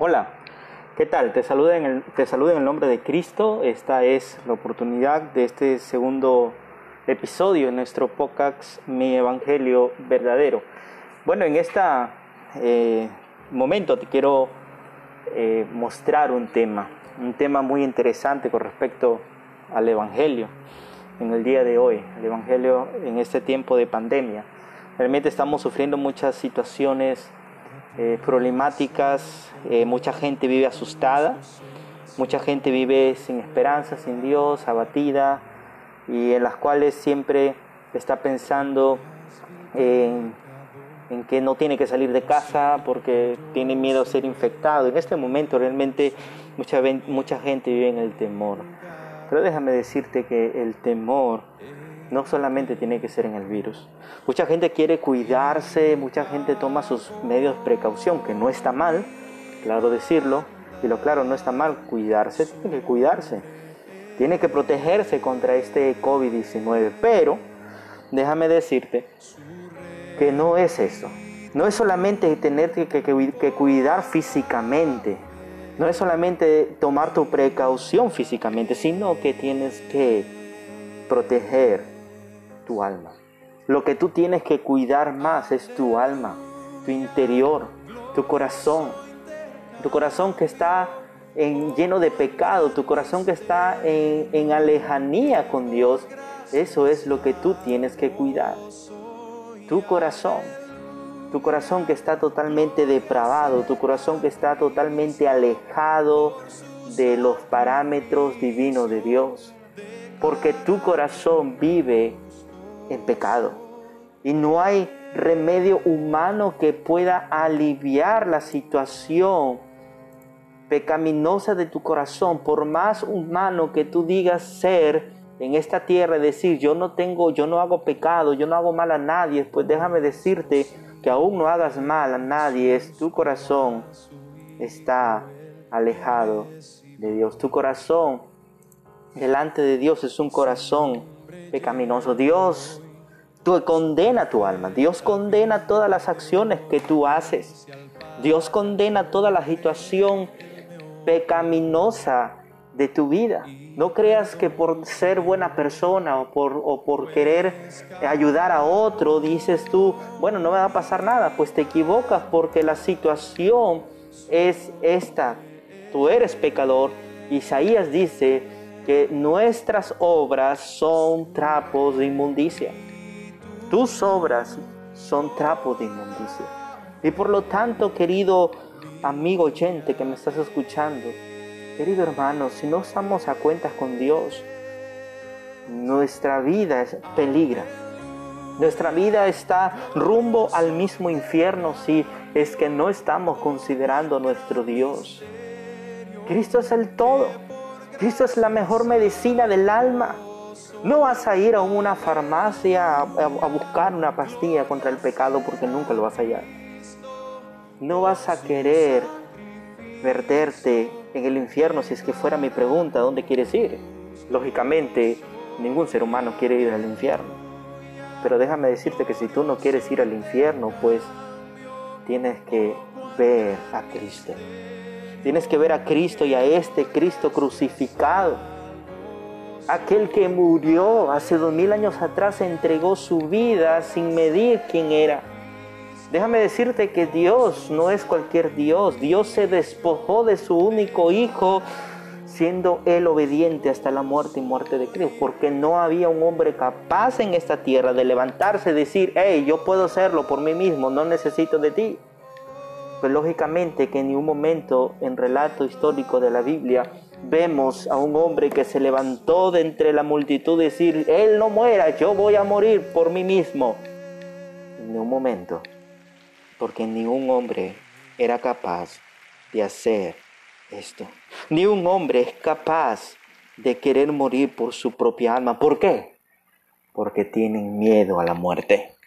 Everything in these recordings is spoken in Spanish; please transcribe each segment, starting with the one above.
Hola, ¿qué tal? Te saludo, en el, te saludo en el nombre de Cristo. Esta es la oportunidad de este segundo episodio en nuestro podcast Mi Evangelio Verdadero. Bueno, en este momento te quiero eh, mostrar un tema, un tema muy interesante con respecto al Evangelio en el día de hoy, el Evangelio en este tiempo de pandemia. Realmente estamos sufriendo muchas situaciones eh, problemáticas, eh, mucha gente vive asustada, mucha gente vive sin esperanza, sin Dios, abatida, y en las cuales siempre está pensando en, en que no tiene que salir de casa porque tiene miedo a ser infectado. En este momento realmente mucha, mucha gente vive en el temor. Pero déjame decirte que el temor no solamente tiene que ser en el virus. Mucha gente quiere cuidarse, mucha gente toma sus medios de precaución, que no está mal, claro decirlo, y lo claro, no está mal cuidarse, tiene que cuidarse, tiene que protegerse contra este COVID-19, pero déjame decirte que no es eso, no es solamente tener que, que, que cuidar físicamente, no es solamente tomar tu precaución físicamente, sino que tienes que proteger tu alma. Lo que tú tienes que cuidar más es tu alma, tu interior, tu corazón. Tu corazón que está en, lleno de pecado, tu corazón que está en, en alejanía con Dios. Eso es lo que tú tienes que cuidar. Tu corazón tu corazón que está totalmente depravado, tu corazón que está totalmente alejado de los parámetros divinos de Dios, porque tu corazón vive en pecado y no hay remedio humano que pueda aliviar la situación pecaminosa de tu corazón, por más humano que tú digas ser en esta tierra, decir yo no tengo, yo no hago pecado, yo no hago mal a nadie, pues déjame decirte que aún no hagas mal a nadie, es tu corazón está alejado de Dios. Tu corazón delante de Dios es un corazón pecaminoso. Dios tú condena tu alma. Dios condena todas las acciones que tú haces. Dios condena toda la situación pecaminosa de tu vida. No creas que por ser buena persona o por, o por querer ayudar a otro dices tú, bueno, no me va a pasar nada. Pues te equivocas porque la situación es esta. Tú eres pecador. Isaías dice que nuestras obras son trapos de inmundicia. Tus obras son trapos de inmundicia. Y por lo tanto, querido amigo oyente que me estás escuchando, Querido hermano, si no estamos a cuentas con Dios, nuestra vida es peligra. Nuestra vida está rumbo al mismo infierno si es que no estamos considerando a nuestro Dios. Cristo es el todo. Cristo es la mejor medicina del alma. No vas a ir a una farmacia a, buscar una pastilla contra el pecado porque nunca lo vas a hallar. No vas a querer perderte en el infierno si es que fuera mi pregunta, ¿dónde quieres ir? Lógicamente, ningún ser humano quiere ir al infierno. Pero déjame decirte que si tú no quieres ir al infierno, pues tienes que ver a Cristo. Tienes que ver a Cristo y a este Cristo crucificado. Aquel que murió hace dos mil años atrás entregó su vida sin medir quién era Déjame decirte que Dios no es cualquier Dios. Dios se despojó de su único hijo siendo él obediente hasta la muerte y muerte de Cristo, porque no había un hombre capaz en esta tierra de levantarse y decir, hey, yo puedo hacerlo por mí mismo, no necesito de ti. Pues lógicamente que en ningún momento en relato histórico de la Biblia vemos a un hombre que se levantó de entre la multitud y decir, él no muera, yo voy a morir por mí mismo. En ningún momento porque ni un hombre era capaz de hacer esto. Ni un hombre es capaz de querer morir por su propia alma. ¿Por qué? Porque tienen miedo a la muerte.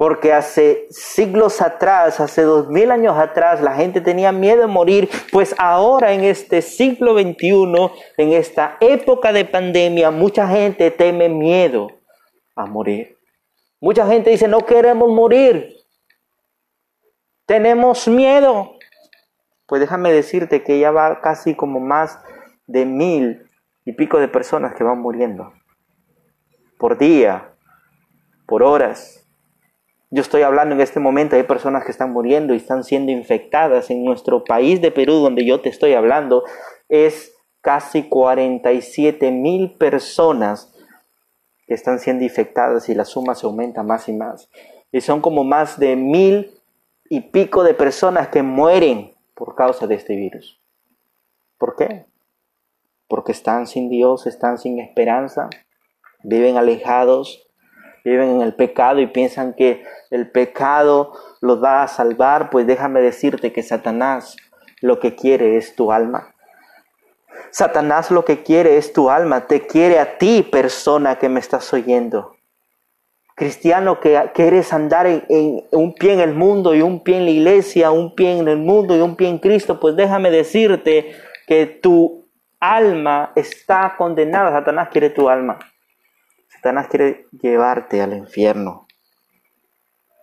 Porque hace siglos atrás, hace dos mil años atrás, la gente tenía miedo de morir, pues ahora en este siglo XXI, en esta época de pandemia, mucha gente teme miedo a morir. Mucha gente dice, no queremos morir, tenemos miedo. Pues déjame decirte que ya va casi como más de mil y pico de personas que van muriendo. Por día, por horas. Yo estoy hablando en este momento, hay personas que están muriendo y están siendo infectadas. En nuestro país de Perú, donde yo te estoy hablando, es casi 47 mil personas que están siendo infectadas y la suma se aumenta más y más. Y son como más de mil y pico de personas que mueren por causa de este virus. ¿Por qué? Porque están sin Dios, están sin esperanza, viven alejados, viven en el pecado y piensan que el pecado los va a salvar, pues déjame decirte que Satanás lo que quiere es tu alma. Satanás lo que quiere es tu alma, te quiere a ti, persona que me estás oyendo. Cristiano que quieres andar en, un pie en el mundo y un pie en la iglesia, un pie en el mundo y un pie en Cristo, pues déjame decirte que tu alma está condenada. Satanás quiere tu alma. Satanás quiere llevarte al infierno.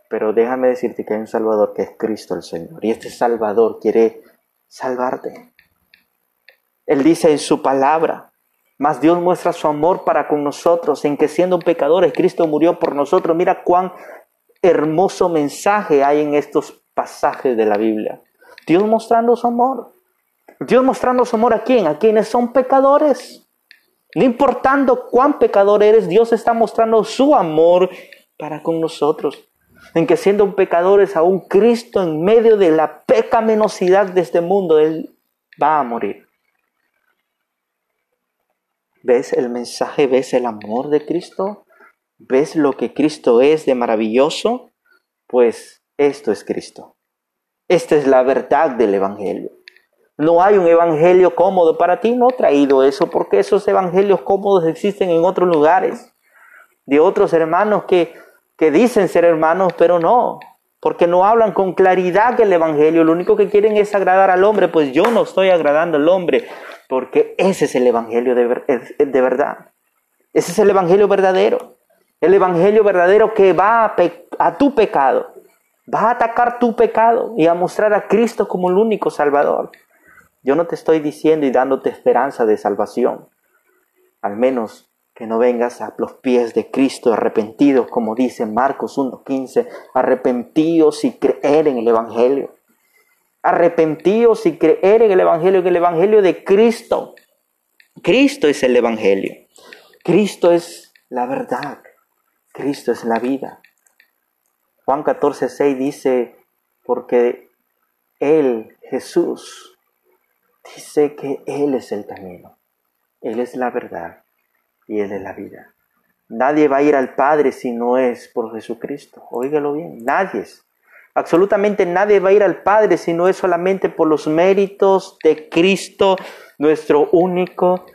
Pero déjame decirte que hay un Salvador que es Cristo el Señor. Y este Salvador quiere salvarte. Él dice en su palabra, mas Dios muestra su amor para con nosotros, en que siendo pecadores, Cristo murió por nosotros. Mira cuán hermoso mensaje hay en estos pasajes de la Biblia. Dios mostrando su amor. Dios mostrando su amor a quién? A quienes son pecadores. No importando cuán pecador eres, Dios está mostrando su amor para con nosotros. En que siendo pecadores, aún Cristo en medio de la pecaminosidad de este mundo, Él va a morir. ¿Ves el mensaje? ¿Ves el amor de Cristo? ¿Ves lo que Cristo es de maravilloso? Pues esto es Cristo. Esta es la verdad del Evangelio. No hay un evangelio cómodo para ti, no he traído eso, porque esos evangelios cómodos existen en otros lugares, de otros hermanos que, que dicen ser hermanos, pero no, porque no hablan con claridad del evangelio, lo único que quieren es agradar al hombre, pues yo no estoy agradando al hombre, porque ese es el Evangelio de, verdad. Ese es el Evangelio verdadero. El Evangelio verdadero que va a, a tu pecado, va a atacar tu pecado y a mostrar a Cristo como el único Salvador. Yo no te estoy diciendo y dándote esperanza de salvación. Al menos que no vengas a los pies de Cristo arrepentidos, como dice Marcos 1.15, arrepentidos y creer en el Evangelio arrepentíos y creer en el Evangelio, en el Evangelio de Cristo. Cristo es el Evangelio. Cristo es la verdad. Cristo es la vida. Juan 14, 6 dice, porque Él, Jesús, dice que Él es el camino. Él es la verdad y Él es la vida. Nadie va a ir al Padre si no es por Jesucristo. Óigalo bien, nadie. Absolutamente nadie va a ir al Padre si no es solamente por los méritos de Cristo, nuestro único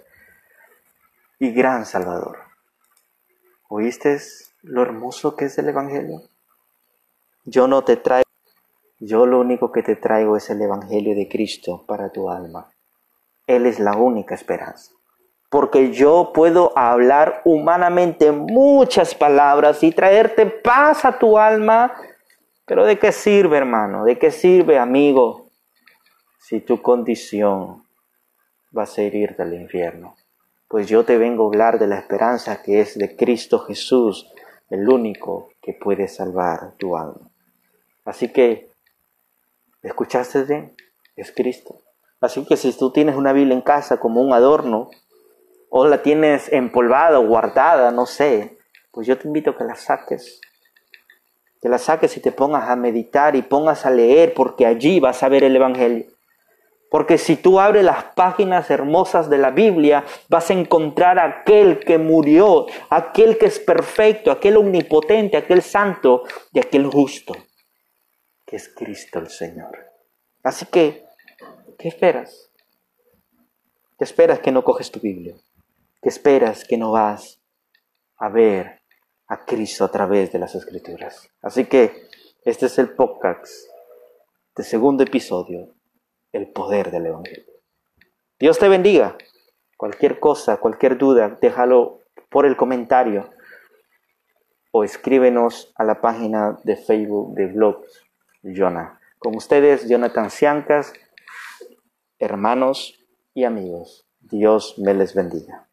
y gran Salvador. ¿Oíste lo hermoso que es el Evangelio? Yo no te traigo, yo lo único que te traigo es el Evangelio de Cristo para tu alma. Él es la única esperanza. Porque yo puedo hablar humanamente muchas palabras y traerte paz a tu alma, pero ¿de qué sirve, hermano? ¿De qué sirve, amigo, si tu condición va a ser irte al infierno? Pues yo te vengo a hablar de la esperanza que es de Cristo Jesús, el único que puede salvar tu alma. Así que, ¿escuchaste bien? Es Cristo. Así que si tú tienes una Biblia en casa como un adorno, o la tienes empolvada guardada, no sé, pues yo te invito a que la saques te la saques y te pongas a meditar y pongas a leer, porque allí vas a ver el Evangelio. Porque si tú abres las páginas hermosas de la Biblia, vas a encontrar aquel que murió, aquel que es perfecto, aquel omnipotente, aquel santo y aquel justo, es Cristo el Señor. Así que, ¿qué esperas? ¿Qué esperas que no coges tu Biblia? ¿Qué esperas que no vas a ver a Cristo a través de las Escrituras. Así que este es el podcast de segundo episodio, el poder del Evangelio. Dios te bendiga. Cualquier cosa, cualquier duda, déjalo por el comentario o escríbenos a la página de Facebook de Blogs Jonah. Con ustedes, Jonathan Ciancas, hermanos y amigos. Dios me les bendiga.